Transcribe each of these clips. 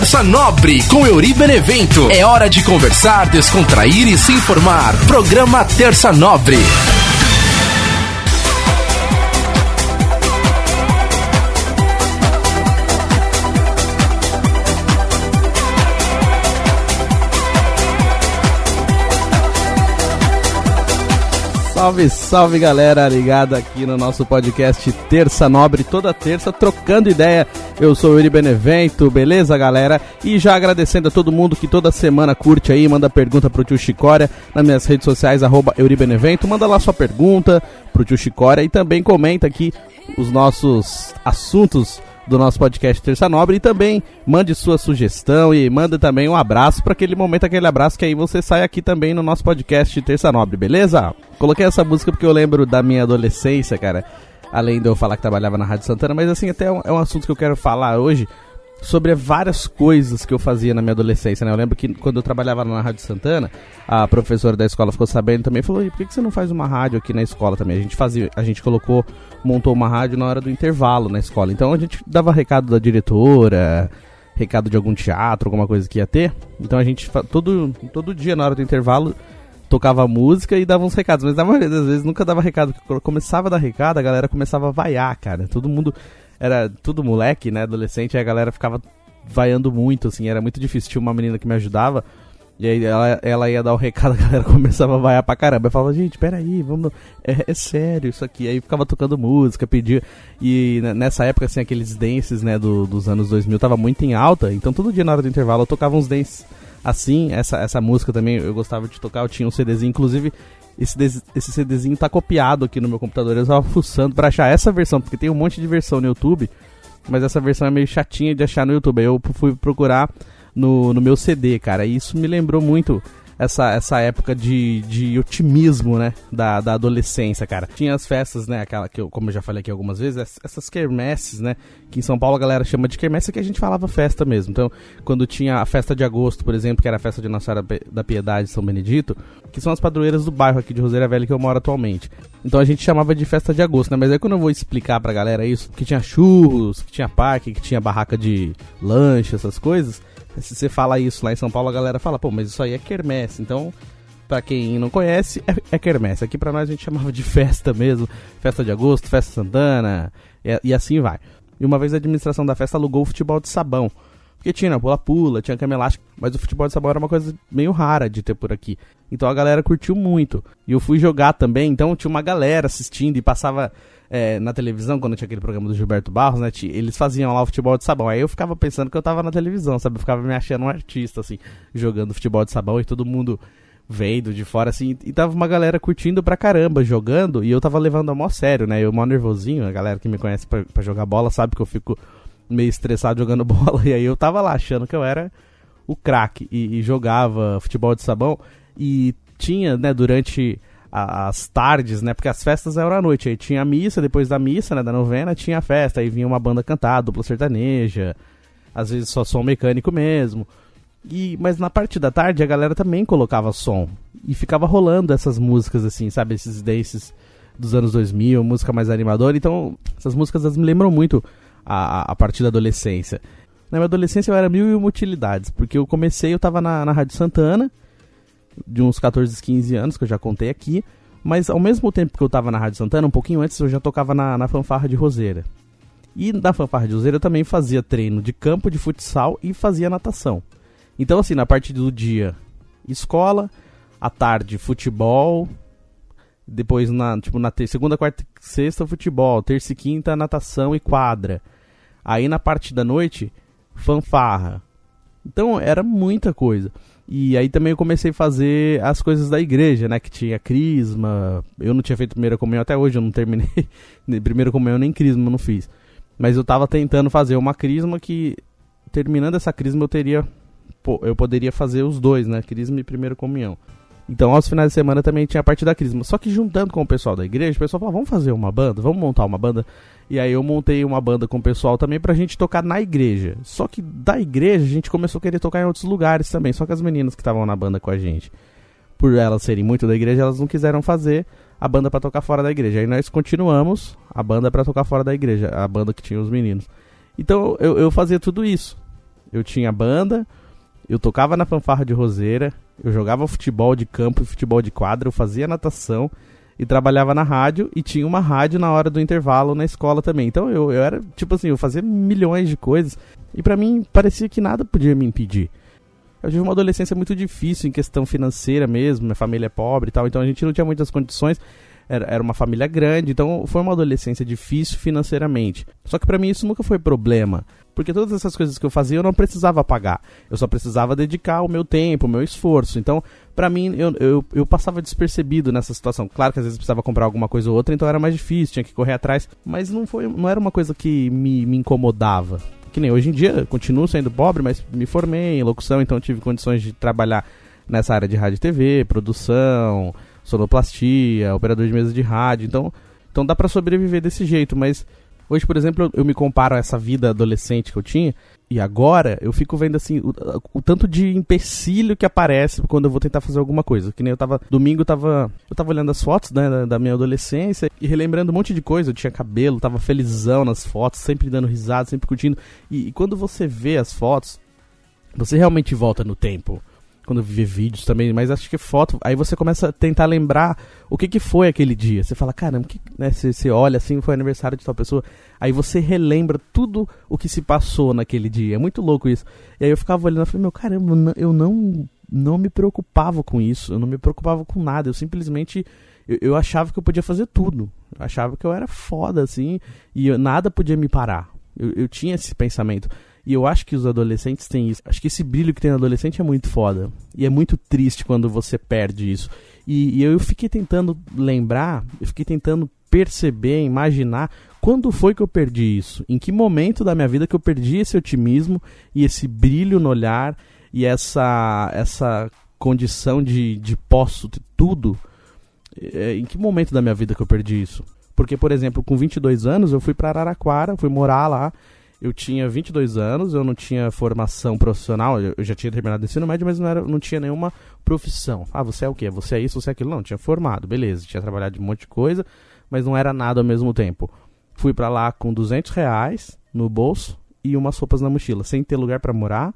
Terça Nobre com Euri Benevento. É hora de conversar, descontrair e se informar. Programa Terça Nobre. Salve, salve galera ligada aqui no nosso podcast Terça Nobre, toda terça trocando ideia. Eu sou o Yuri Benevento, beleza galera? E já agradecendo a todo mundo que toda semana curte aí, manda pergunta pro tio Chicória nas minhas redes sociais, arroba Yuri Benevento. Manda lá sua pergunta pro tio Chicória e também comenta aqui os nossos assuntos do nosso podcast Terça Nobre e também mande sua sugestão e manda também um abraço para aquele momento, aquele abraço que aí você sai aqui também no nosso podcast Terça Nobre, beleza? Coloquei essa música porque eu lembro da minha adolescência, cara. Além de eu falar que trabalhava na Rádio Santana, mas assim, até é um, é um assunto que eu quero falar hoje sobre várias coisas que eu fazia na minha adolescência, né? Eu lembro que quando eu trabalhava na Rádio Santana, a professora da escola ficou sabendo também, falou: "Por que você não faz uma rádio aqui na escola também?" A gente fazia, a gente colocou, montou uma rádio na hora do intervalo na escola. Então a gente dava recado da diretora, recado de algum teatro, alguma coisa que ia ter. Então a gente todo todo dia na hora do intervalo tocava música e dava uns recados, mas na maioria das vezes nunca dava recado. Começava a dar recado, a galera começava a vaiar, cara. Todo mundo era tudo moleque, né, adolescente, e a galera ficava vaiando muito, assim, era muito difícil. Tinha uma menina que me ajudava, e aí ela, ela ia dar o recado, a galera começava a vaiar pra caramba. Eu falava, gente, peraí, vamos. É, é sério isso aqui. Aí ficava tocando música, pedia. E nessa época, assim, aqueles dances, né, do, dos anos 2000 tava muito em alta. Então todo dia na hora do intervalo eu tocava uns dances assim. Essa, essa música também eu gostava de tocar, eu tinha um CDzinho. Inclusive, esse, esse CDzinho tá copiado aqui no meu computador. Eu tava fuçando pra achar essa versão, porque tem um monte de versão no YouTube, mas essa versão é meio chatinha de achar no YouTube. Aí eu fui procurar no, no meu CD, cara. E isso me lembrou muito essa, essa época de, de otimismo, né? Da, da adolescência, cara. Tinha as festas, né? Aquela que eu, como eu já falei aqui algumas vezes, essas quermesses, né? Que em São Paulo a galera chama de quermesse, que a gente falava festa mesmo. Então, quando tinha a festa de agosto, por exemplo, que era a festa de Nossa Senhora da Piedade São Benedito, que são as padroeiras do bairro aqui de Roseira Velha que eu moro atualmente. Então a gente chamava de festa de agosto, né? Mas aí quando eu vou explicar pra galera isso, que tinha churros, que tinha parque, que tinha barraca de lanche, essas coisas se você fala isso lá em São Paulo, a galera fala, pô, mas isso aí é quermesse. Então, para quem não conhece, é, é quermesse. Aqui para nós a gente chamava de festa mesmo, festa de agosto, festa Santana, e, e assim vai. E uma vez a administração da festa alugou o futebol de sabão. Porque tinha pula-pula, tinha cama elástica, mas o futebol de sabão era uma coisa meio rara de ter por aqui. Então a galera curtiu muito. E eu fui jogar também, então tinha uma galera assistindo e passava é, na televisão, quando tinha aquele programa do Gilberto Barros, né? Eles faziam lá o futebol de sabão. Aí eu ficava pensando que eu tava na televisão, sabe? Eu ficava me achando um artista, assim, jogando futebol de sabão e todo mundo vendo de fora, assim. E tava uma galera curtindo pra caramba, jogando. E eu tava levando a mó sério, né? Eu mó nervosinho. A galera que me conhece pra, pra jogar bola sabe que eu fico meio estressado jogando bola. E aí eu tava lá achando que eu era o craque e, e jogava futebol de sabão. E tinha, né, durante as tardes, né? Porque as festas eram à noite. Aí tinha a missa, depois da missa, né? Da novena, tinha a festa. Aí vinha uma banda cantar, dupla sertaneja. Às vezes só som mecânico mesmo. E, mas na parte da tarde a galera também colocava som. E ficava rolando essas músicas assim, sabe? Esses dances dos anos 2000, música mais animadora. Então, essas músicas me lembram muito a, a partir da adolescência. Na minha adolescência eu era mil e uma utilidades. Porque eu comecei, eu tava na, na Rádio Santana de uns 14, 15 anos, que eu já contei aqui. Mas ao mesmo tempo que eu tava na Rádio Santana, um pouquinho antes eu já tocava na, na fanfarra de Roseira. E na fanfarra de Roseira eu também fazia treino de campo de futsal e fazia natação. Então assim, na parte do dia, escola, à tarde, futebol, depois na, tipo, na segunda, quarta sexta, futebol, terça e quinta, natação e quadra. Aí na parte da noite, fanfarra. Então era muita coisa. E aí também eu comecei a fazer as coisas da igreja, né? Que tinha crisma. Eu não tinha feito primeira comunhão até hoje, eu não terminei. primeira comunhão nem crisma eu não fiz. Mas eu tava tentando fazer uma crisma que, terminando essa crisma, eu teria. Pô, eu poderia fazer os dois, né? Crisma e primeira comunhão. Então, aos finais de semana também tinha a parte da crisma. Só que juntando com o pessoal da igreja, o pessoal falou: vamos fazer uma banda, vamos montar uma banda. E aí eu montei uma banda com o pessoal também pra gente tocar na igreja. Só que da igreja a gente começou a querer tocar em outros lugares também. Só que as meninas que estavam na banda com a gente, por elas serem muito da igreja, elas não quiseram fazer a banda para tocar fora da igreja. Aí nós continuamos a banda para tocar fora da igreja, a banda que tinha os meninos. Então eu, eu fazia tudo isso. eu tinha banda, eu tocava na fanfarra de roseira, eu jogava futebol de campo e futebol de quadra, eu fazia natação e trabalhava na rádio e tinha uma rádio na hora do intervalo na escola também. Então eu, eu era, tipo assim, eu fazia milhões de coisas e para mim parecia que nada podia me impedir. Eu tive uma adolescência muito difícil em questão financeira mesmo, minha família é pobre e tal, então a gente não tinha muitas condições era, era uma família grande, então foi uma adolescência difícil financeiramente. Só que para mim isso nunca foi problema, porque todas essas coisas que eu fazia eu não precisava pagar, eu só precisava dedicar o meu tempo, o meu esforço. Então, para mim, eu, eu, eu passava despercebido nessa situação. Claro que às vezes precisava comprar alguma coisa ou outra, então era mais difícil, tinha que correr atrás, mas não, foi, não era uma coisa que me, me incomodava que nem hoje em dia, continuo sendo pobre, mas me formei em locução, então tive condições de trabalhar nessa área de rádio e TV, produção, sonoplastia, operador de mesa de rádio. Então, então dá para sobreviver desse jeito, mas hoje, por exemplo, eu, me comparo a essa vida adolescente que eu tinha e agora eu fico vendo assim o, o, tanto de empecilho que aparece quando eu vou tentar fazer alguma coisa. Que nem eu tava domingo eu tava eu tava olhando as fotos né, da, da, minha adolescência e relembrando um monte de coisa. Eu tinha cabelo, tava felizão nas fotos, sempre dando risada, sempre curtindo. E, e quando você vê as fotos, você realmente volta no tempo quando vê vídeos também, mas acho que foto. Aí você começa a tentar lembrar o que, que foi aquele dia. Você fala, caramba, que, né, você, você olha assim, foi aniversário de tal pessoa. Aí você relembra tudo o que se passou naquele dia. É muito louco isso. E aí eu ficava olhando e falei, meu caramba, eu não, não me preocupava com isso. Eu não me preocupava com nada. Eu simplesmente. Eu, eu achava que eu podia fazer tudo. Eu achava que eu era foda, assim, e eu, nada podia me parar. Eu, eu tinha esse pensamento. E eu acho que os adolescentes têm isso. Acho que esse brilho que tem no adolescente é muito foda. E é muito triste quando você perde isso. E, e eu fiquei tentando lembrar, eu fiquei tentando perceber, imaginar quando foi que eu perdi isso? Em que momento da minha vida que eu perdi esse otimismo e esse brilho no olhar e essa essa condição de, de posso ter tudo? É, em que momento da minha vida que eu perdi isso? Porque, por exemplo, com 22 anos eu fui para Araraquara, fui morar lá eu tinha 22 anos, eu não tinha formação profissional, eu já tinha terminado o ensino médio, mas não, era, não tinha nenhuma profissão. Ah, você é o quê? Você é isso, você é aquilo? Não, tinha formado, beleza, tinha trabalhado de um monte de coisa, mas não era nada ao mesmo tempo. Fui para lá com 200 reais no bolso e umas roupas na mochila, sem ter lugar para morar,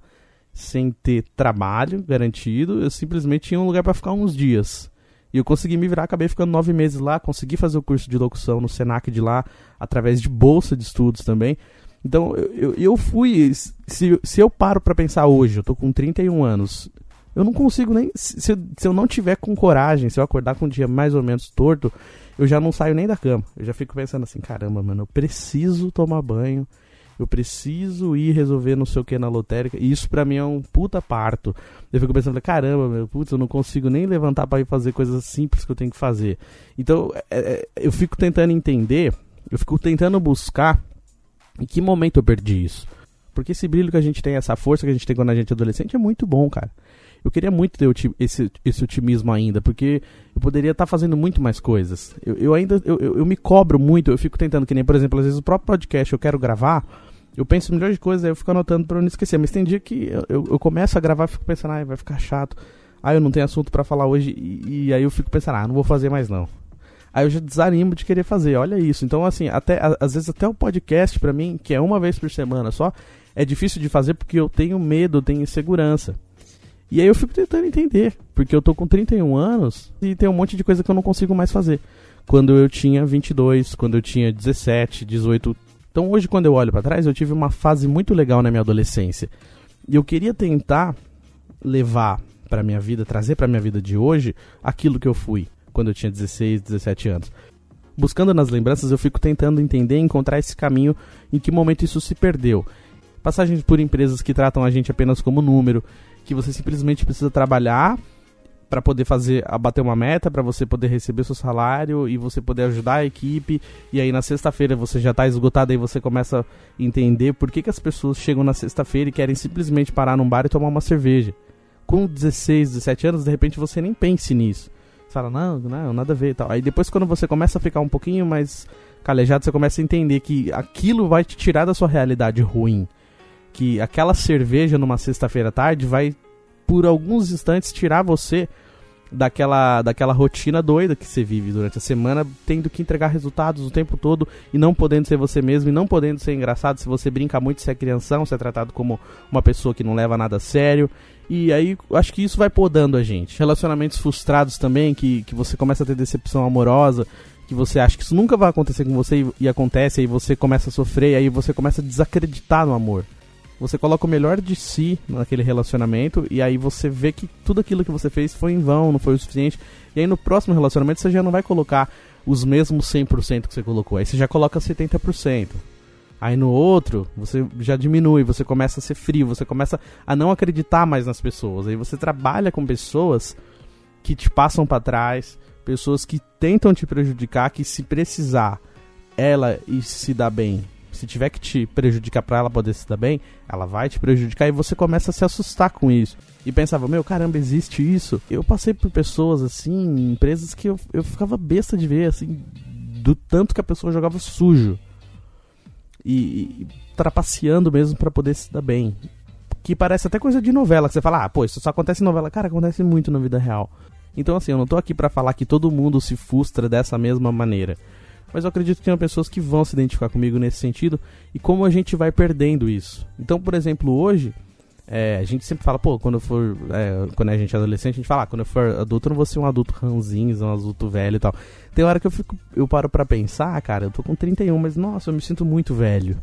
sem ter trabalho garantido, eu simplesmente tinha um lugar para ficar uns dias. E eu consegui me virar, acabei ficando nove meses lá, consegui fazer o curso de locução no Senac de lá, através de bolsa de estudos também. Então, eu, eu fui. Se, se eu paro para pensar hoje, eu tô com 31 anos, eu não consigo nem. Se, se eu não tiver com coragem, se eu acordar com um dia mais ou menos torto, eu já não saio nem da cama. Eu já fico pensando assim: caramba, mano, eu preciso tomar banho, eu preciso ir resolver não sei o que na lotérica. E isso pra mim é um puta parto. Eu fico pensando: caramba, meu, putz, eu não consigo nem levantar para ir fazer coisas simples que eu tenho que fazer. Então, é, é, eu fico tentando entender, eu fico tentando buscar em que momento eu perdi isso? Porque esse brilho que a gente tem, essa força que a gente tem quando a gente é adolescente é muito bom, cara. Eu queria muito ter esse, esse otimismo ainda, porque eu poderia estar tá fazendo muito mais coisas. Eu, eu ainda, eu, eu, me cobro muito, eu fico tentando, que nem, por exemplo, às vezes o próprio podcast eu quero gravar, eu penso milhões de coisas, aí eu fico anotando para não esquecer. Mas tem dia que eu, eu, eu começo a gravar e fico pensando, ah, vai ficar chato. Ah, eu não tenho assunto para falar hoje, e, e, aí eu fico pensando, ah, não vou fazer mais não aí eu já desanimo de querer fazer. Olha isso. Então, assim, até às vezes até o podcast para mim, que é uma vez por semana só, é difícil de fazer porque eu tenho medo, eu tenho insegurança. E aí eu fico tentando entender, porque eu tô com 31 anos e tem um monte de coisa que eu não consigo mais fazer. Quando eu tinha 22, quando eu tinha 17, 18. Então hoje quando eu olho para trás, eu tive uma fase muito legal na minha adolescência. E eu queria tentar levar para minha vida, trazer para minha vida de hoje aquilo que eu fui quando eu tinha 16, 17 anos. Buscando nas lembranças, eu fico tentando entender e encontrar esse caminho em que momento isso se perdeu. Passagens por empresas que tratam a gente apenas como número, que você simplesmente precisa trabalhar para poder fazer abater uma meta, para você poder receber seu salário e você poder ajudar a equipe. E aí na sexta-feira você já está esgotado e você começa a entender por que, que as pessoas chegam na sexta-feira e querem simplesmente parar num bar e tomar uma cerveja. Com 16, 17 anos, de repente você nem pense nisso fala, não, não, nada a ver e tal. Aí depois quando você começa a ficar um pouquinho mais calejado, você começa a entender que aquilo vai te tirar da sua realidade ruim. Que aquela cerveja numa sexta-feira à tarde vai, por alguns instantes, tirar você daquela, daquela rotina doida que você vive durante a semana, tendo que entregar resultados o tempo todo e não podendo ser você mesmo e não podendo ser engraçado. Se você brinca muito, você é crianção, você é tratado como uma pessoa que não leva nada a sério. E aí, acho que isso vai podando a gente. Relacionamentos frustrados também, que, que você começa a ter decepção amorosa, que você acha que isso nunca vai acontecer com você e, e acontece, aí você começa a sofrer, aí você começa a desacreditar no amor. Você coloca o melhor de si naquele relacionamento e aí você vê que tudo aquilo que você fez foi em vão, não foi o suficiente. E aí no próximo relacionamento você já não vai colocar os mesmos 100% que você colocou, aí você já coloca 70%. Aí no outro, você já diminui, você começa a ser frio, você começa a não acreditar mais nas pessoas. Aí você trabalha com pessoas que te passam para trás, pessoas que tentam te prejudicar, que se precisar ela se dar bem, se tiver que te prejudicar para ela poder se dar bem, ela vai te prejudicar e você começa a se assustar com isso. E pensava, meu, caramba, existe isso? Eu passei por pessoas assim, empresas que eu, eu ficava besta de ver, assim, do tanto que a pessoa jogava sujo e, e trapaceando mesmo para poder se dar bem. Que parece até coisa de novela, que você fala, ah, pô, isso só acontece em novela. Cara, acontece muito na vida real. Então, assim, eu não tô aqui para falar que todo mundo se frustra dessa mesma maneira. Mas eu acredito que tem pessoas que vão se identificar comigo nesse sentido e como a gente vai perdendo isso. Então, por exemplo, hoje, é, a gente sempre fala, pô, quando for. É, quando a gente é adolescente, a gente fala, ah, quando eu for adulto, eu não vou ser um adulto ranzinho, um adulto velho e tal. Tem hora que eu fico. Eu paro pra pensar, cara, eu tô com 31, mas nossa, eu me sinto muito velho.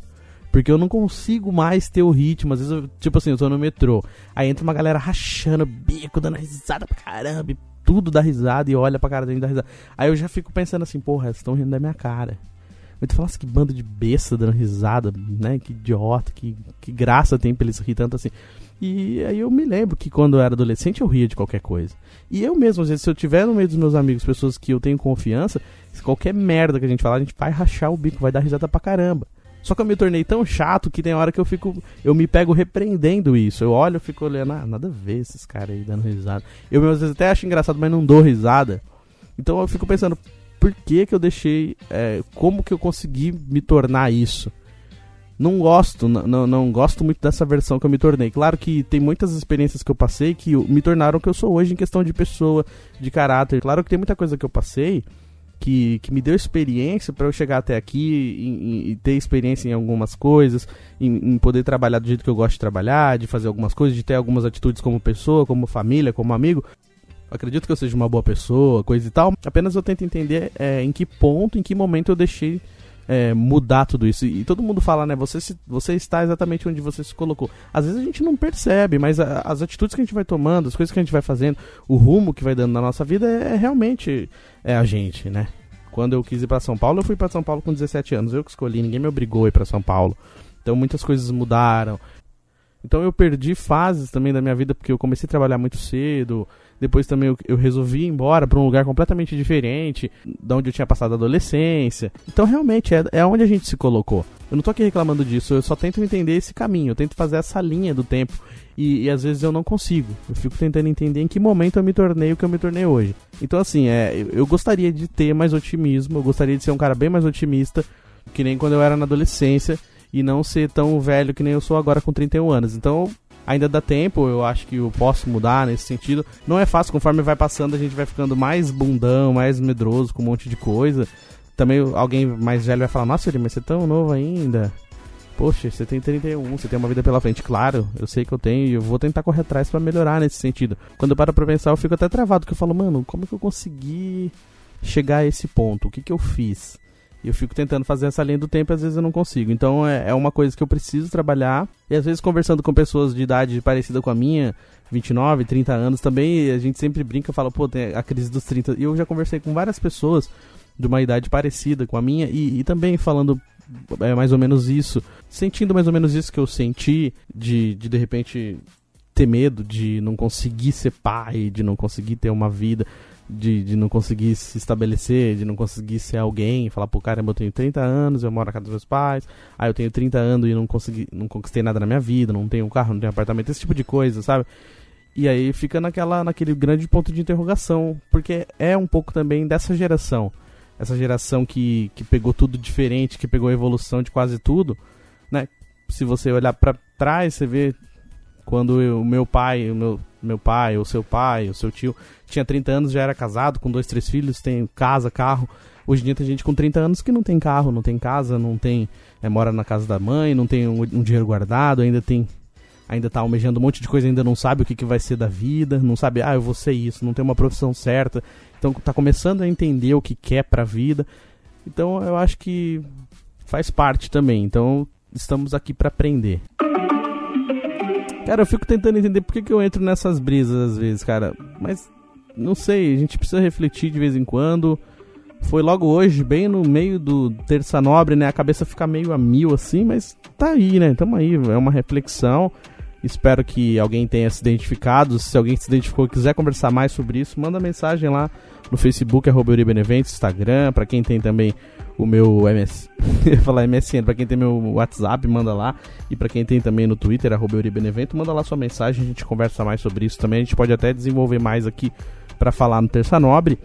Porque eu não consigo mais ter o ritmo. Às vezes, eu, tipo assim, eu tô no metrô. Aí entra uma galera rachando bico, dando risada pra caramba. E tudo dá risada e olha pra cara dele e dá risada. Aí eu já fico pensando assim, porra, eles estão rindo da minha cara. Eu te falasse que bando de besta dando risada, né? Que idiota, que, que graça tem pra eles rir tanto assim. E aí eu me lembro que quando eu era adolescente eu ria de qualquer coisa. E eu mesmo, às vezes, se eu tiver no meio dos meus amigos, pessoas que eu tenho confiança, se qualquer merda que a gente falar, a gente vai rachar o bico, vai dar risada pra caramba. Só que eu me tornei tão chato que tem hora que eu fico. Eu me pego repreendendo isso. Eu olho e fico olhando, ah, nada a ver esses caras aí dando risada. Eu às vezes até acho engraçado, mas não dou risada. Então eu fico pensando, por que que eu deixei. É, como que eu consegui me tornar isso? Não gosto, não, não gosto muito dessa versão que eu me tornei. Claro que tem muitas experiências que eu passei que me tornaram o que eu sou hoje em questão de pessoa, de caráter. Claro que tem muita coisa que eu passei que, que me deu experiência para eu chegar até aqui e, ter experiência em algumas coisas, em, em, poder trabalhar do jeito que eu gosto de trabalhar, de fazer algumas coisas, de ter algumas atitudes como pessoa, como família, como amigo. Acredito que eu seja uma boa pessoa, coisa e tal. Apenas eu tento entender é, em que ponto, em que momento eu deixei é, mudar tudo isso. E, todo mundo fala, né? Você, se, você está exatamente onde você se colocou. Às vezes a gente não percebe, mas a, as atitudes que a gente vai tomando, as coisas que a gente vai fazendo, o rumo que vai dando na nossa vida é, é realmente é a gente, né? Quando eu quis ir para São Paulo, eu fui para São Paulo com 17 anos. Eu que escolhi, ninguém me obrigou a ir para São Paulo. Então muitas coisas mudaram. Então eu perdi fases também da minha vida porque eu comecei a trabalhar muito cedo. Depois também eu, eu resolvi ir embora para um lugar completamente diferente, da onde eu tinha passado a adolescência. Então realmente é, é onde a gente se colocou. Eu não tô aqui reclamando disso, eu só tento entender esse caminho, eu tento fazer essa linha do tempo. E, e, às vezes eu não consigo. Eu fico tentando entender em que momento eu me tornei o que eu me tornei hoje. Então, assim, é, eu, eu gostaria de ter mais otimismo, eu gostaria de ser um cara bem mais otimista, que nem quando eu era na adolescência, e não ser tão velho que nem eu sou agora com 31 anos. Então, ainda dá tempo, eu acho que eu posso mudar nesse sentido. Não é fácil, conforme vai passando, a gente vai ficando mais bundão, mais medroso com um monte de coisa. Também alguém mais velho vai falar, nossa, mas você é tão novo ainda. Poxa, você tem 31, você tem uma vida pela frente. Claro, eu sei que eu tenho e eu vou tentar correr atrás para melhorar nesse sentido. Quando eu paro pra pensar, eu fico até travado, que eu falo, mano, como é que eu consegui chegar a esse ponto? O que que eu fiz? E eu fico tentando fazer essa linha do tempo e às vezes eu não consigo. Então é, é uma coisa que eu preciso trabalhar. E às vezes conversando com pessoas de idade parecida com a minha, 29, 30 anos também, a gente sempre brinca, fala, pô, tem a crise dos 30. E eu já conversei com várias pessoas de uma idade parecida com a minha e, e também falando é, mais ou menos isso, sentindo mais ou menos isso que eu senti de de, de repente ter medo de não conseguir ser pai, de não conseguir ter uma vida de, de não conseguir se estabelecer, de não conseguir ser alguém, falar, pô, caramba, eu tenho 30 anos, eu moro na casa dos meus pais, aí eu tenho 30 anos e não consegui, não conquistei nada na minha vida, não tenho carro, não tenho apartamento, esse tipo de coisa, sabe? E aí fica naquela, naquele grande ponto de interrogação, porque é um pouco também dessa geração, essa geração que, que pegou tudo diferente, que pegou a evolução de quase tudo, né? Se você olhar para trás, você vê quando o meu pai, o meu meu pai, ou seu pai, ou seu tio, tinha 30 anos, já era casado, com dois, três filhos, tem casa, carro. Hoje em dia tem gente com 30 anos que não tem carro, não tem casa, não tem. É, mora na casa da mãe, não tem um, um dinheiro guardado, ainda tem. Ainda tá almejando um monte de coisa, ainda não sabe o que, que vai ser da vida, não sabe, ah, eu vou ser isso, não tem uma profissão certa. Então tá começando a entender o que quer pra vida. Então eu acho que faz parte também. Então estamos aqui para aprender. Cara, eu fico tentando entender por que, que eu entro nessas brisas às vezes, cara. Mas não sei, a gente precisa refletir de vez em quando. Foi logo hoje, bem no meio do Terça Nobre, né? A cabeça fica meio a mil assim, mas tá aí, né? Tamo aí, é uma reflexão. Espero que alguém tenha se identificado. Se alguém se identificou e quiser conversar mais sobre isso, manda mensagem lá no Facebook, arroba Euribeneventos, Instagram, para quem tem também o meu MS, falar MSN, para quem tem meu WhatsApp, manda lá, e para quem tem também no Twitter, arroba Euribenevento, manda lá sua mensagem, a gente conversa mais sobre isso também, a gente pode até desenvolver mais aqui para falar no Terça Nobre.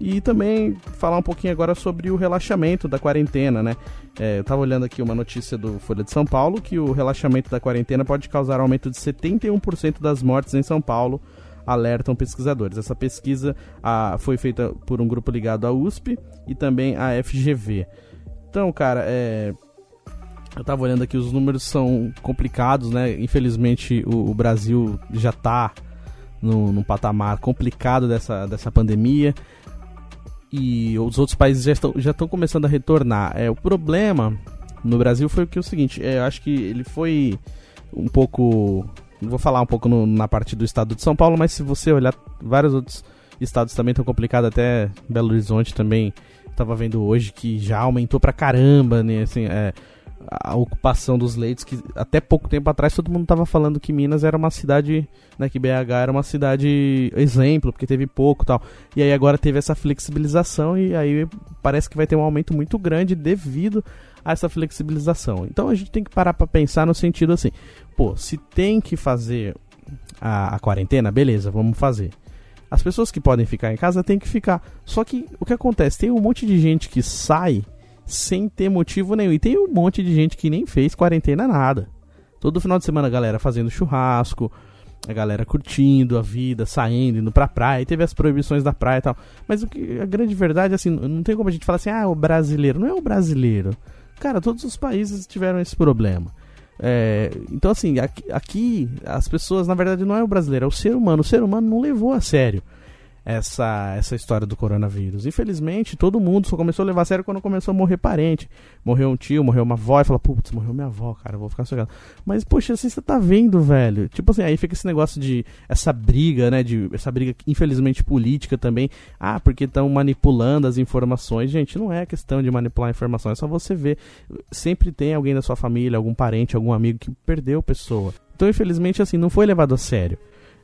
E também falar um pouquinho agora sobre o relaxamento da quarentena, né? É, eu tava olhando aqui uma notícia do Folha de São Paulo que o relaxamento da quarentena pode causar aumento de 71% das mortes em São Paulo alertam pesquisadores. Essa pesquisa a, foi feita por um grupo ligado à USP e também à FGV. Então, cara, é, eu tava olhando aqui, os números são complicados, né? Infelizmente o, o Brasil já tá no, num patamar complicado dessa, dessa pandemia e os outros países já estão, já estão começando a retornar. É, o problema no Brasil foi o que é o seguinte, é, eu acho que ele foi um pouco Vou falar um pouco no, na parte do estado de São Paulo, mas se você olhar, vários outros estados também estão complicados, até Belo Horizonte também. Tava vendo hoje que já aumentou pra caramba, né? Assim, é, a ocupação dos leitos, que até pouco tempo atrás todo mundo tava falando que Minas era uma cidade, né, que BH era uma cidade exemplo, porque teve pouco tal. E aí agora teve essa flexibilização e aí parece que vai ter um aumento muito grande devido a essa flexibilização. Então a gente tem que parar para pensar no sentido assim, pô, se tem que fazer a, a quarentena, beleza, vamos fazer. As pessoas que podem ficar em casa têm que ficar. Só que o que acontece? Tem um monte de gente que sai sem ter motivo nenhum. E tem um monte de gente que nem fez quarentena nada. Todo final de semana a galera fazendo churrasco, a galera curtindo a vida, saindo, indo pra praia, e teve as proibições da praia e tal. Mas o que a grande verdade, assim, não tem como a gente falar assim, ah, o brasileiro. Não é o brasileiro. Cara, todos os países tiveram esse problema. É, então, assim, aqui, aqui, as pessoas, na verdade, não é o brasileiro, é o ser humano. O ser humano não levou a sério essa, essa história do coronavírus. Infelizmente, todo mundo só começou a levar a sério quando começou a morrer parente. Morreu um tio, morreu uma avó, e fala, putz, morreu minha avó, cara, eu vou ficar sossegado. Mas, poxa, assim, você tá vendo, velho. Tipo assim, aí fica esse negócio de. Essa briga, né? De, essa briga, infelizmente, política também. Ah, porque estão manipulando as informações. Gente, não é questão de manipular informações, é só você ver. Sempre tem alguém da sua família, algum parente, algum amigo que perdeu pessoa. Então, infelizmente, assim, não foi levado a sério.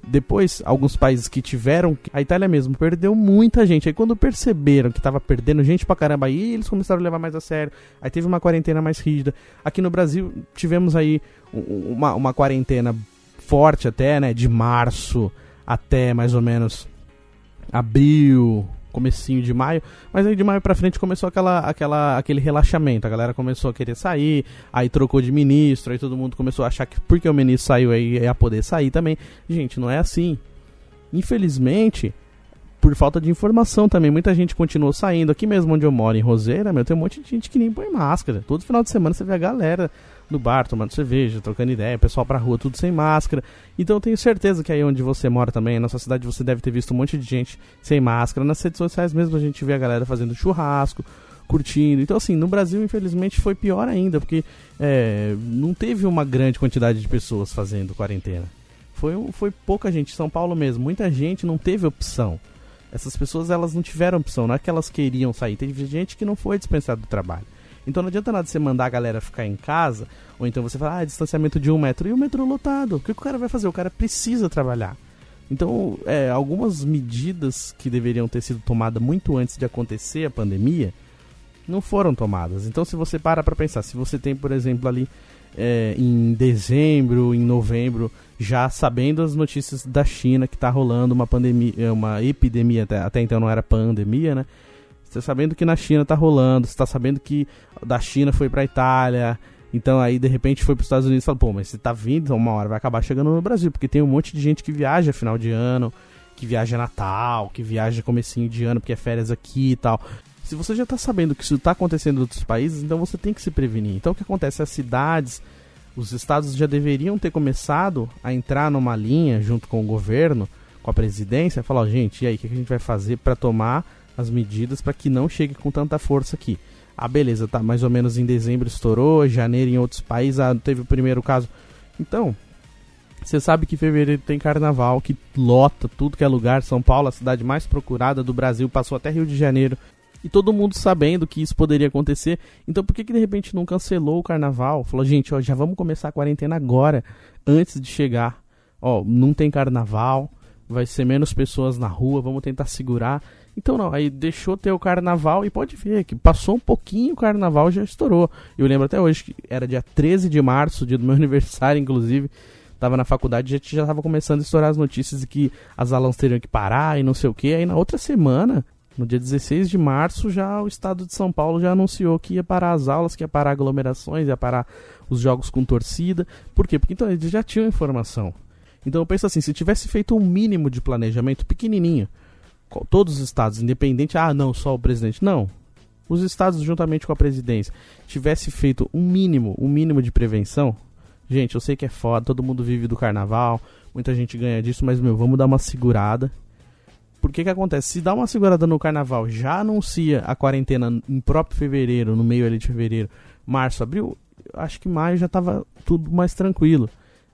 Depois, alguns países que tiveram. A Itália mesmo perdeu muita gente. Aí, quando perceberam que tava perdendo gente pra caramba, aí eles começaram a levar mais a sério. Aí teve uma quarentena mais rígida. Aqui no Brasil, tivemos aí uma, uma quarentena forte até, né? De março até mais ou menos abril, comecinho de maio, mas aí de maio para frente começou aquela, aquela, aquele relaxamento, a galera começou a querer sair, aí trocou de ministro, aí todo mundo começou a achar que porque o ministro saiu aí ia poder sair também. Gente, não é assim. Infelizmente, por falta de informação também, muita gente continuou saindo. Aqui mesmo onde eu moro, em Roseira, meu, tem um monte de gente que nem põe máscara. Todo final de semana você vê a galera no bar tomando cerveja, trocando ideia, pessoal pra rua, tudo sem máscara. Então eu tenho certeza que aí onde você mora também, na sua cidade, você deve ter visto um monte de gente sem máscara. Nas redes sociais mesmo a gente vê a galera fazendo churrasco, curtindo. Então, assim, no Brasil, infelizmente, foi pior ainda, porque é, não teve uma grande quantidade de pessoas fazendo quarentena. Foi, foi pouca gente. São Paulo mesmo, muita gente não teve opção. Essas pessoas, elas não tiveram opção, não é que elas queriam sair. Teve gente que não foi dispensada do trabalho. Então não adianta nada você mandar a galera ficar em casa, ou então você falar, ah, distanciamento de um metro, e o metrô lotado. O que o cara vai fazer? O cara precisa trabalhar. Então, é, algumas medidas que deveriam ter sido tomadas muito antes de acontecer a pandemia não foram tomadas. Então, se você para para pensar, se você tem, por exemplo, ali é, em dezembro, em novembro, já sabendo as notícias da China que está rolando uma pandemia, uma epidemia, até, até então não era pandemia, né? Você sabendo que na China tá rolando, você tá sabendo que da China foi pra Itália, Então aí de repente foi para os Estados Unidos e falou, pô, mas você tá vindo, uma hora vai acabar chegando no Brasil, porque tem um monte de gente que viaja final de ano, que viaja Natal, que viaja comecinho de ano porque é férias aqui e tal. Se você já tá sabendo que isso tá acontecendo em outros países, então você tem que se prevenir. Então o que acontece? As cidades, os estados já deveriam ter começado a entrar numa linha junto com o governo, com a presidência, falar, gente, e aí, o que a gente vai fazer para tomar as medidas para que não chegue com tanta força aqui? Ah, beleza, tá mais ou menos em dezembro estourou, janeiro em outros países ah, teve o primeiro caso. Então, você sabe que fevereiro tem carnaval, que lota tudo que é lugar. São Paulo, a cidade mais procurada do Brasil, passou até Rio de Janeiro. E todo mundo sabendo que isso poderia acontecer. Então por que, que de repente não cancelou o carnaval? Falou, gente, ó, já vamos começar a quarentena agora, antes de chegar. Ó, não tem carnaval, vai ser menos pessoas na rua, vamos tentar segurar. Então não, aí deixou ter o carnaval e pode ver que passou um pouquinho o carnaval já estourou. Eu lembro até hoje que era dia 13 de março, dia do meu aniversário, inclusive. Tava na faculdade já já tava começando a estourar as notícias de que as aulas teriam que parar e não sei o que. Aí na outra semana, no dia 16 de março, já o estado de São Paulo já anunciou que ia parar as aulas, que ia parar aglomerações, ia parar os jogos com torcida. Por quê? Porque então eles já tinham informação. Então eu penso assim, se tivesse feito um mínimo de planejamento pequenininho, todos os estados, independente, ah, não, só o presidente, não. Os estados juntamente com a presidência tivesse feito um mínimo, um mínimo de prevenção, gente, eu sei que é foda, todo mundo vive do carnaval, muita gente ganha disso, mas meu, vamos dar uma segurada. Porque que acontece? Se dá uma segurada no carnaval, já anuncia a quarentena em próprio fevereiro, no meio ali de fevereiro, março, abril, acho que maio já tava tudo mais tranquilo.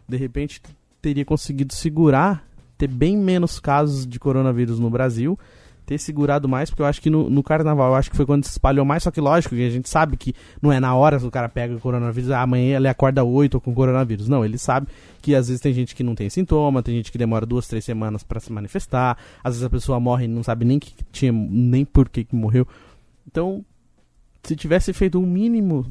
De repente teria conseguido segurar, ter bem menos casos de coronavírus no Brasil, ter segurado mais, porque eu acho que no, no carnaval, eu acho que foi quando se espalhou mais, só que lógico, que a gente sabe que não é na hora que o cara pega o coronavírus, ah, amanhã ele acorda 8 com coronavírus. Não, ele sabe que às vezes tem gente que não tem sintoma, tem gente que demora duas, três semanas para se manifestar, às vezes a pessoa morre e não sabe nem que tinha, nem por que, que morreu. Então, se tivesse feito um mínimo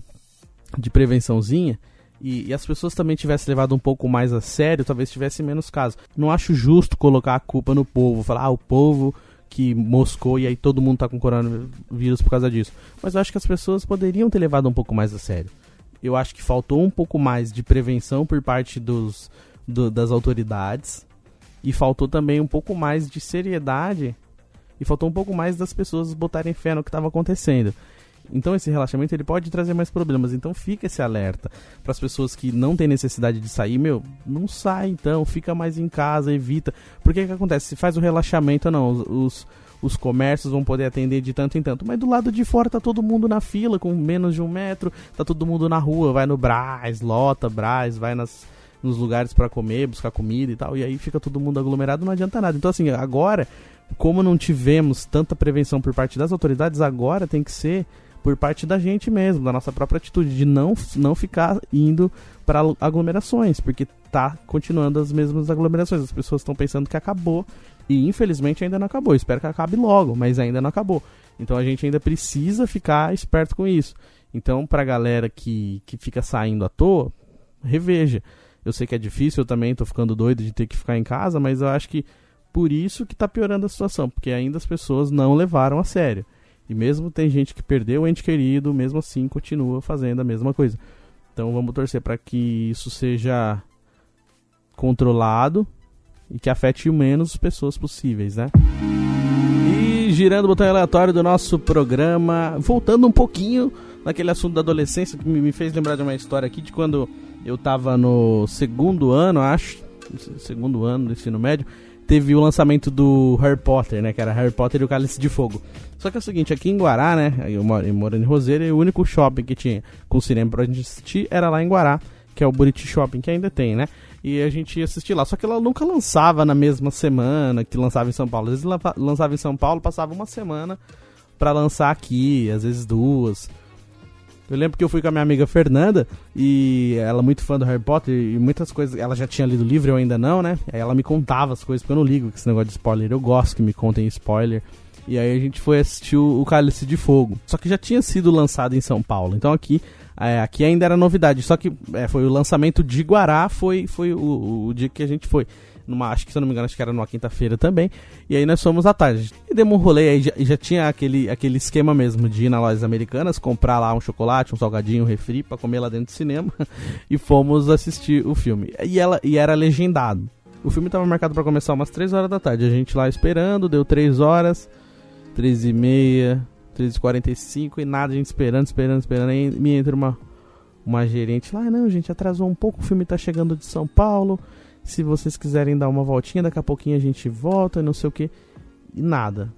de prevençãozinha, e, e, as pessoas também tivessem levado um pouco mais a sério, talvez tivesse menos casos. Não acho justo colocar a culpa no povo, falar, ah, o povo que moscou e aí todo mundo tá com coronavírus por causa disso. Mas eu acho que as pessoas poderiam ter levado um pouco mais a sério. Eu acho que faltou um pouco mais de prevenção por parte dos, do, das autoridades e faltou também um pouco mais de seriedade e faltou um pouco mais das pessoas botarem fé no que estava acontecendo. Então esse relaxamento ele pode trazer mais problemas. Então fica esse alerta para as pessoas que não têm necessidade de sair, meu, não sai então, fica mais em casa, evita. Porque que acontece? Se faz o relaxamento, não, os, os comércios vão poder atender de tanto em tanto. Mas do lado de fora tá todo mundo na fila com menos de um metro, tá todo mundo na rua, vai no Brás, lota Brás, vai nas nos lugares para comer, buscar comida e tal, e aí fica todo mundo aglomerado, não adianta nada. Então assim, agora, como não tivemos tanta prevenção por parte das autoridades, agora tem que ser por parte da gente mesmo, da nossa própria atitude, de não, não ficar indo para aglomerações, porque tá continuando as mesmas aglomerações. As pessoas estão pensando que acabou e infelizmente ainda não acabou. Espero que acabe logo, mas ainda não acabou. Então a gente ainda precisa ficar esperto com isso. Então, pra galera que, que fica saindo à toa, reveja. Eu sei que é difícil, eu também tô ficando doido de ter que ficar em casa, mas eu acho que por isso que tá piorando a situação, porque ainda as pessoas não levaram a sério. E mesmo tem gente que perdeu o ente querido, mesmo assim continua fazendo a mesma coisa. Então vamos torcer para que isso seja controlado e que afete o menos pessoas possíveis, né? E girando o botão aleatório do nosso programa, voltando um pouquinho naquele assunto da adolescência que me fez lembrar de uma história aqui de quando eu tava no segundo ano, acho, segundo ano do ensino médio, teve o lançamento do Harry Potter, né? Que era Harry Potter e o Cálice de Fogo. Só que é o seguinte, aqui em Guará, né? Eu moro, eu moro em Roseira e o único shopping que tinha com cinema pra gente assistir era lá em Guará, que é o Buriti Shopping, que ainda tem, né? E a gente ia assistir lá. Só que ela nunca lançava na mesma semana que lançava em São Paulo. Às vezes lançava em São Paulo, passava uma semana para lançar aqui, às vezes duas. Eu lembro que eu fui com a minha amiga Fernanda e ela é muito fã do Harry Potter e muitas coisas. Ela já tinha lido o livro, eu ainda não, né? Aí ela me contava as coisas, porque eu não ligo com esse negócio de spoiler. Eu gosto que me contem spoiler. E aí a gente foi assistir o Cálice de Fogo. Só que já tinha sido lançado em São Paulo. Então aqui É, aqui ainda era novidade, só que é, foi o lançamento de Guará, foi, foi o, o, dia que a gente foi. Numa, acho que se eu não me engano, acho que era numa quinta-feira também. E aí nós fomos à tarde. E demos um rolê aí, já, já, tinha aquele, aquele esquema mesmo de ir nas lojas americanas, comprar lá um chocolate, um salgadinho, um refri pra comer lá dentro do cinema. e fomos assistir o filme. E, ela, e era legendado. O filme estava marcado para começar umas 3 horas da tarde. A gente lá esperando, deu 3 horas, 3 e meia, 3h45 e nada, a gente esperando, esperando, esperando. Aí me entra uma, uma gerente lá, não, gente, atrasou um pouco, o filme tá chegando de São Paulo. Se vocês quiserem dar uma voltinha, daqui a pouquinho a gente volta, não sei o que. E nada.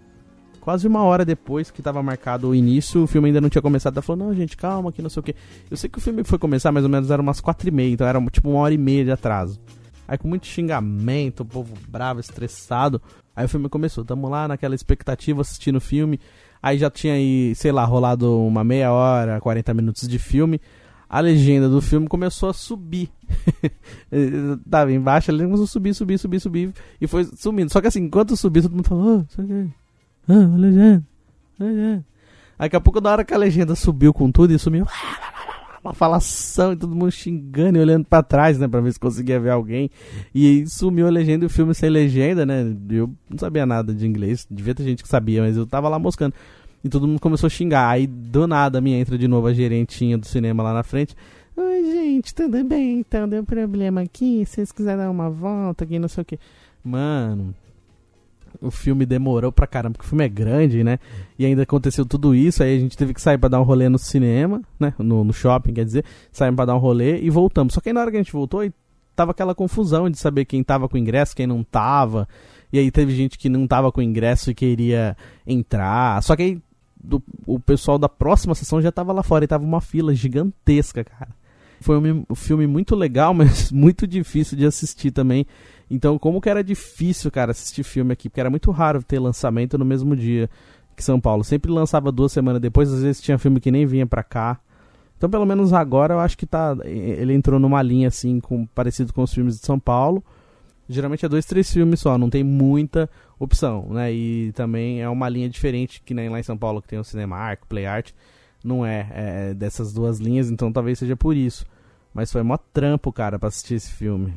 Quase uma hora depois que tava marcado o início, o filme ainda não tinha começado. Ela falou, não, gente, calma, que não sei o que. Eu sei que o filme foi começar mais ou menos, era umas quatro e meia, então era tipo uma hora e meia de atraso. Aí com muito xingamento, o povo bravo, estressado. Aí o filme começou. Tamo lá naquela expectativa assistindo o filme. Aí já tinha aí, sei lá, rolado uma meia hora, 40 minutos de filme. A legenda do filme começou a subir. Tava embaixo, ele começou a subir, subir, subir, subir. E foi sumindo. Só que assim, enquanto subia, todo mundo falou: oh. Oh, legenda, legenda. Daqui a pouco, na hora que a legenda subiu com tudo e sumiu. Uma falação e todo mundo xingando e olhando para trás, né? Pra ver se conseguia ver alguém. E sumiu a legenda e o filme sem legenda, né? Eu não sabia nada de inglês. Devia ter gente que sabia, mas eu tava lá moscando. E todo mundo começou a xingar. Aí do nada minha entra de novo a gerentinha do cinema lá na frente. Oi, gente, tudo bem? Então deu problema aqui. Se vocês quiserem dar uma volta aqui, não sei o que. Mano, o filme demorou pra caramba, porque o filme é grande, né? E ainda aconteceu tudo isso, aí a gente teve que sair pra dar um rolê no cinema, né? No, no shopping, quer dizer, saímos pra dar um rolê e voltamos. Só que aí na hora que a gente voltou, tava aquela confusão de saber quem tava com ingresso, quem não tava. E aí teve gente que não tava com ingresso e queria entrar. Só que aí do, o pessoal da próxima sessão já tava lá fora e tava uma fila gigantesca, cara. Foi um, um filme muito legal, mas muito difícil de assistir também. Então, como que era difícil, cara, assistir filme aqui, porque era muito raro ter lançamento no mesmo dia que São Paulo. Sempre lançava duas semanas depois, às vezes tinha filme que nem vinha pra cá. Então, pelo menos agora, eu acho que tá. Ele entrou numa linha assim, com, parecido com os filmes de São Paulo. Geralmente é dois, três filmes só, não tem muita opção, né? E também é uma linha diferente que nem lá em São Paulo, que tem o Cinemark, Play Art. Não é, é dessas duas linhas, então talvez seja por isso. Mas foi mó trampo, cara, pra assistir esse filme.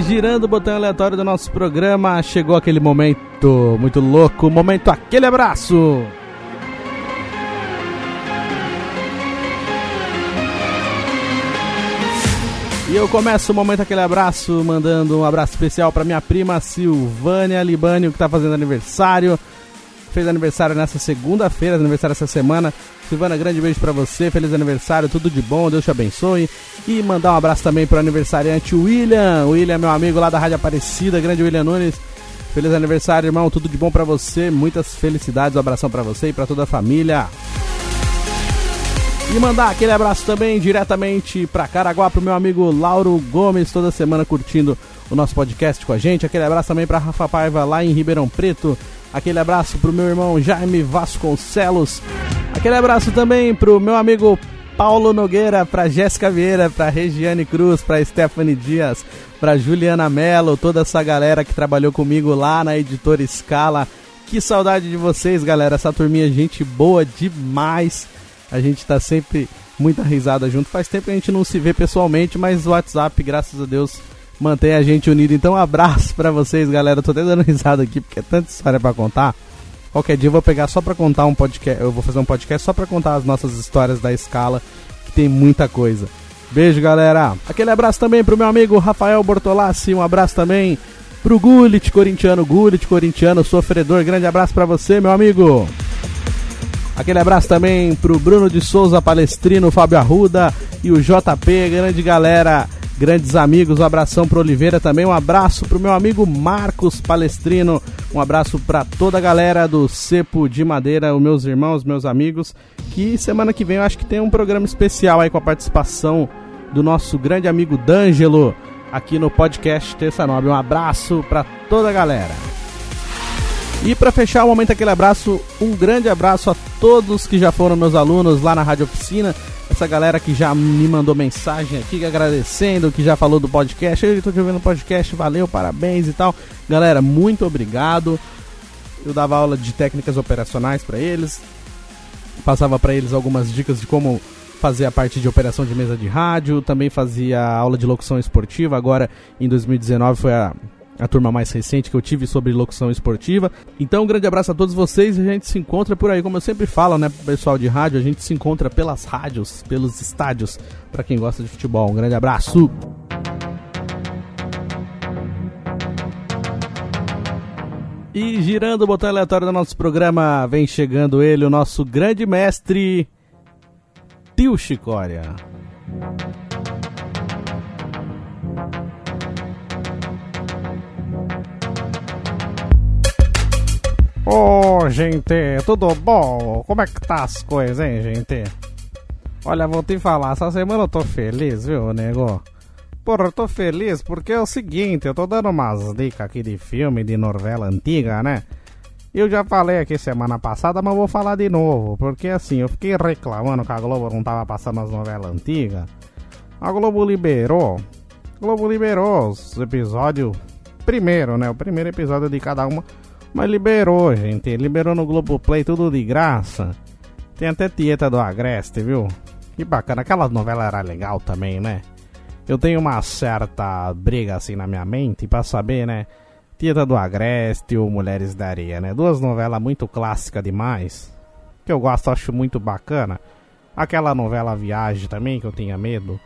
Girando o botão aleatório do nosso programa, chegou aquele momento muito louco, momento aquele abraço. E eu começo o momento aquele abraço, mandando um abraço especial para minha prima Silvânia Libânio, que está fazendo aniversário. Fez aniversário nessa segunda-feira, aniversário essa semana. Silvana, grande beijo para você, feliz aniversário, tudo de bom, Deus te abençoe. E mandar um abraço também pro aniversariante William. William, meu amigo lá da Rádio Aparecida, grande William Nunes. Feliz aniversário, irmão, tudo de bom para você, muitas felicidades, um abração para você e para toda a família. E mandar aquele abraço também diretamente para Caraguá pro meu amigo Lauro Gomes, toda semana curtindo o nosso podcast com a gente. Aquele abraço também para Rafa Paiva lá em Ribeirão Preto. Aquele abraço pro meu irmão Jaime Vasconcelos. Aquele abraço também pro meu amigo Paulo Nogueira, pra Jéssica Vieira, pra Regiane Cruz, pra Stephanie Dias, pra Juliana Mello, toda essa galera que trabalhou comigo lá na editora Scala. Que saudade de vocês, galera. Essa turminha é gente boa demais. A gente tá sempre muita risada junto. Faz tempo que a gente não se vê pessoalmente, mas o WhatsApp, graças a Deus, mantém a gente unido. Então, um abraço para vocês, galera. tô até dando risada aqui porque é tanta história para contar. Qualquer dia eu vou pegar só para contar um podcast, eu vou fazer um podcast só para contar as nossas histórias da escala, que tem muita coisa. Beijo, galera. Aquele abraço também pro meu amigo Rafael Bortolassi, um abraço também pro Gulit corintiano, Gulit corintiano, sofredor. Grande abraço para você, meu amigo. Aquele abraço também pro Bruno de Souza Palestrino, Fábio Arruda e o JP, grande galera grandes amigos. Um abração para Oliveira também. Um abraço para o meu amigo Marcos Palestrino. Um abraço para toda a galera do Cepo de Madeira, os meus irmãos, meus amigos. Que semana que vem eu acho que tem um programa especial aí com a participação do nosso grande amigo D'Angelo aqui no podcast Terça Nobre. Um abraço para toda a galera. E para fechar o momento aquele abraço, um grande abraço a todos que já foram meus alunos lá na Rádio Oficina essa galera que já me mandou mensagem aqui agradecendo, que já falou do podcast. Eu tô te ouvindo no podcast, valeu, parabéns e tal. Galera, muito obrigado. Eu dava aula de técnicas operacionais para eles. passava para eles algumas dicas de como fazer a parte de operação de mesa de rádio, também fazia aula de locução esportiva. Agora, em 2019, foi a, a turma mais recente que eu tive sobre locução esportiva. Então, um grande abraço a todos vocês e a gente se encontra por aí, como eu sempre falo, né, pessoal de rádio, a gente se encontra pelas rádios, pelos estádios, para quem gosta de futebol. Um grande abraço! E girando o botão aleatório do nosso programa, vem chegando ele, o nosso grande mestre, Tio Chicória. Ô, oh, gente, tudo bom? Como é que tá as coisas, hein, gente? Olha, vou te falar, essa semana eu tô feliz, viu, nego? Porra, eu tô feliz porque é o seguinte, eu tô dando umas dicas aqui de filme, de novela antiga, né? Eu já falei aqui semana passada, mas vou falar de novo, porque assim, eu fiquei reclamando que a Globo não tava passando as novelas antigas. A Globo liberou, a Globo liberou os episódios, primeiro, né? O primeiro episódio de cada uma, mas liberou, gente. Liberou no Globoplay tudo de graça. Tem até Tieta do Agreste, viu? Que bacana, aquela novela era legal também, né? Eu tenho uma certa briga assim na minha mente para saber, né? Tieta do Agreste ou Mulheres da Areia, né? Duas novelas muito clássicas demais. Que eu gosto, acho muito bacana. Aquela novela Viagem também, que eu tinha medo.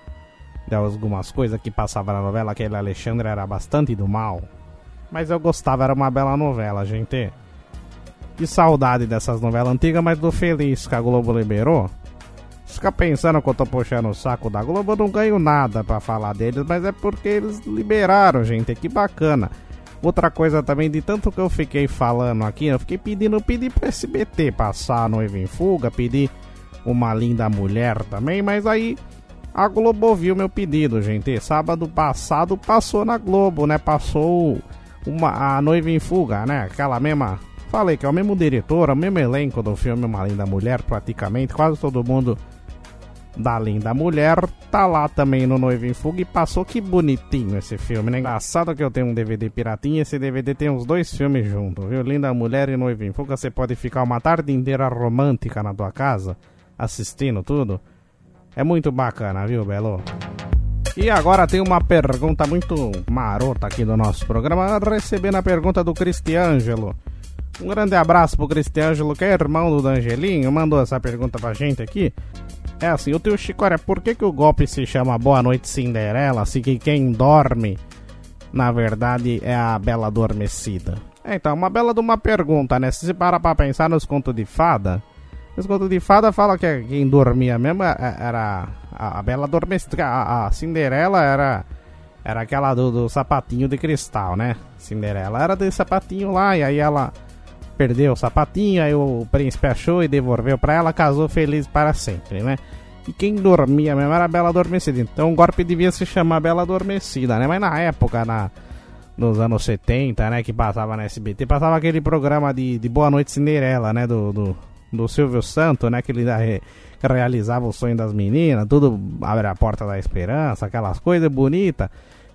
De algumas coisas que passava na novela. Aquele Alexandre era bastante do mal. Mas eu gostava, era uma bela novela, gente. Que saudade dessas novelas antigas, mas do feliz que a Globo liberou. Fica pensando que eu tô puxando o saco da Globo, eu não ganho nada para falar deles, mas é porque eles liberaram, gente. Que bacana. Outra coisa também, de tanto que eu fiquei falando aqui, eu fiquei pedindo, pedi pro SBT passar a noiva em fuga, pedi uma linda mulher também, mas aí a Globo ouviu meu pedido, gente. Sábado passado passou na Globo, né? Passou uma, a noiva em fuga, né? Aquela mesma. Falei que é o mesmo diretor, o mesmo elenco do filme Uma Linda Mulher, praticamente. Quase todo mundo da linda mulher, tá lá também no Noivo em Fuga e passou que bonitinho esse filme, né? Engraçado que eu tenho um DVD piratinha, esse DVD tem os dois filmes juntos, viu? Linda Mulher e Noivo em Fuga, você pode ficar uma tarde inteira romântica na tua casa, assistindo tudo. É muito bacana, viu, Belo? E agora tem uma pergunta muito marota aqui do nosso programa, recebendo a pergunta do Cristiângelo. Um grande abraço pro Cristiângelo, que é irmão do Dangelinho, mandou essa pergunta pra gente aqui. É assim, o teu Chicória, por que, que o golpe se chama Boa Noite Cinderela, se que quem dorme, na verdade, é a Bela Adormecida? Então, uma bela de uma pergunta, né? Se você para pra pensar nos contos de fada, os contos de fada fala que quem dormia mesmo é, é, era a, a Bela Adormecida, a, a, Cinderela era, era aquela do, do sapatinho de cristal, né? Cinderela era desse sapatinho lá, e aí ela perdeu o sapatinho, aí o príncipe achou e devolveu para ela, casou feliz para sempre, né? E quem dormia mesmo era a Bela Adormecida. Então o golpe devia se chamar Bela Adormecida, né? Mas na época, na, nos anos 70, né, que passava na SBT, passava aquele programa de, de Boa Noite Cinderela, né? Do, do, do Silvio Santo, né? Que ele re, realizava o sonho das meninas, tudo abre a porta da esperança, aquelas coisas bonitas.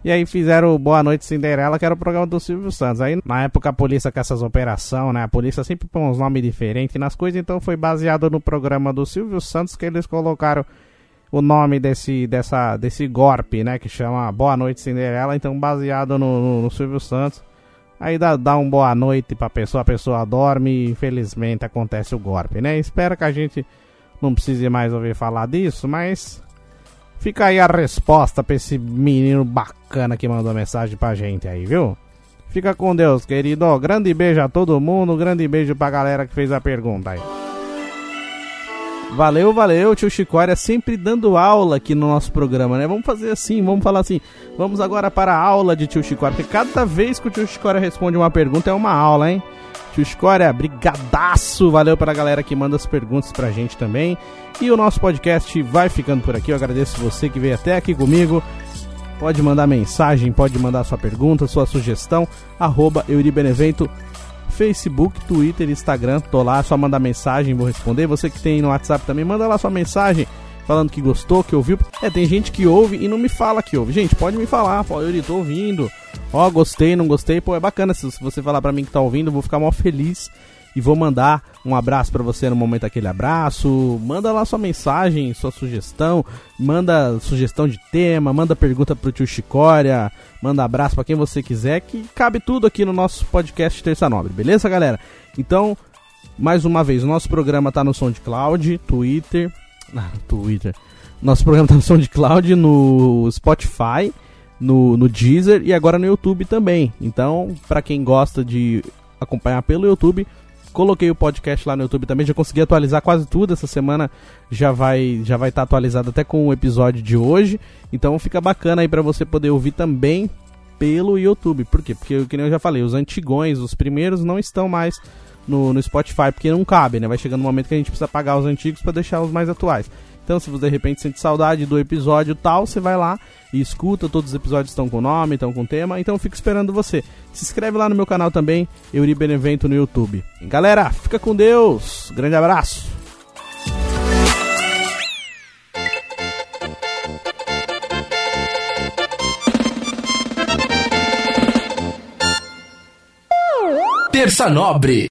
E aí fizeram Boa Noite Cinderela, que era o programa do Silvio Santos. Aí na época a polícia com essas operações, né? A polícia sempre põe uns nomes diferentes nas coisas, então foi baseado no programa do Silvio Santos que eles colocaram o nome desse, dessa, desse golpe, né? Que chama Boa Noite Cinderela, então baseado no, no, no Silvio Santos. Aí dá, dá um boa noite pra pessoa, a pessoa dorme e infelizmente acontece o golpe, né? Espero que a gente não precise mais ouvir falar disso, mas Fica aí a resposta pra esse menino bacana que mandou mensagem pra gente aí, viu? Fica com Deus, querido. Grande beijo a todo mundo, grande beijo pra galera que fez a pergunta aí. Valeu, valeu, tio Chicória sempre dando aula aqui no nosso programa, né? Vamos fazer assim, vamos falar assim. Vamos agora para a aula de tio Chicória, porque cada vez que o tio Chicória responde uma pergunta é uma aula, hein? Tio Chicória, brigadaço, valeu para a galera que manda as perguntas pra gente também. E o nosso podcast vai ficando por aqui. Eu agradeço você que veio até aqui comigo. Pode mandar mensagem, pode mandar sua pergunta, sua sugestão, arroba Euribenevento, Facebook, Twitter, Instagram, tô lá, só mandar mensagem, vou responder. Você que tem no WhatsApp também, manda lá sua mensagem falando que gostou, que ouviu. É, tem gente que ouve e não me fala que ouve. Gente, pode me falar, pô, eu tô ouvindo. Ó, gostei, não gostei, pô, é bacana se você falar pra mim que tá ouvindo, eu vou ficar mó feliz e vou mandar um abraço para você no momento aquele abraço. Manda lá sua mensagem, sua sugestão, manda sugestão de tema, manda pergunta pro tio Chicória, manda abraço para quem você quiser, que cabe tudo aqui no nosso podcast Terça Nobre, beleza, galera? Então, mais uma vez, o nosso programa tá no SoundCloud, Twitter, ah, Twitter. Nosso programa tá no SoundCloud, no Spotify, no, no Deezer e agora no YouTube também. Então, para quem gosta de acompanhar pelo YouTube, Coloquei o podcast lá no YouTube também, já consegui atualizar quase tudo. Essa semana já vai já vai estar tá atualizado até com o episódio de hoje. Então fica bacana aí para você poder ouvir também pelo YouTube. Por quê? Porque, como eu já falei, os antigões, os primeiros, não estão mais no, no Spotify, porque não cabe, né? Vai chegando um momento que a gente precisa pagar os antigos para deixar os mais atuais. Então, se você de repente sente saudade do episódio tal, você vai lá e escuta. Todos os episódios estão com nome, estão com tema. Então, fico esperando você. Se inscreve lá no meu canal também, Euri Benevento no YouTube. Galera, fica com Deus. Grande abraço. Terça Nobre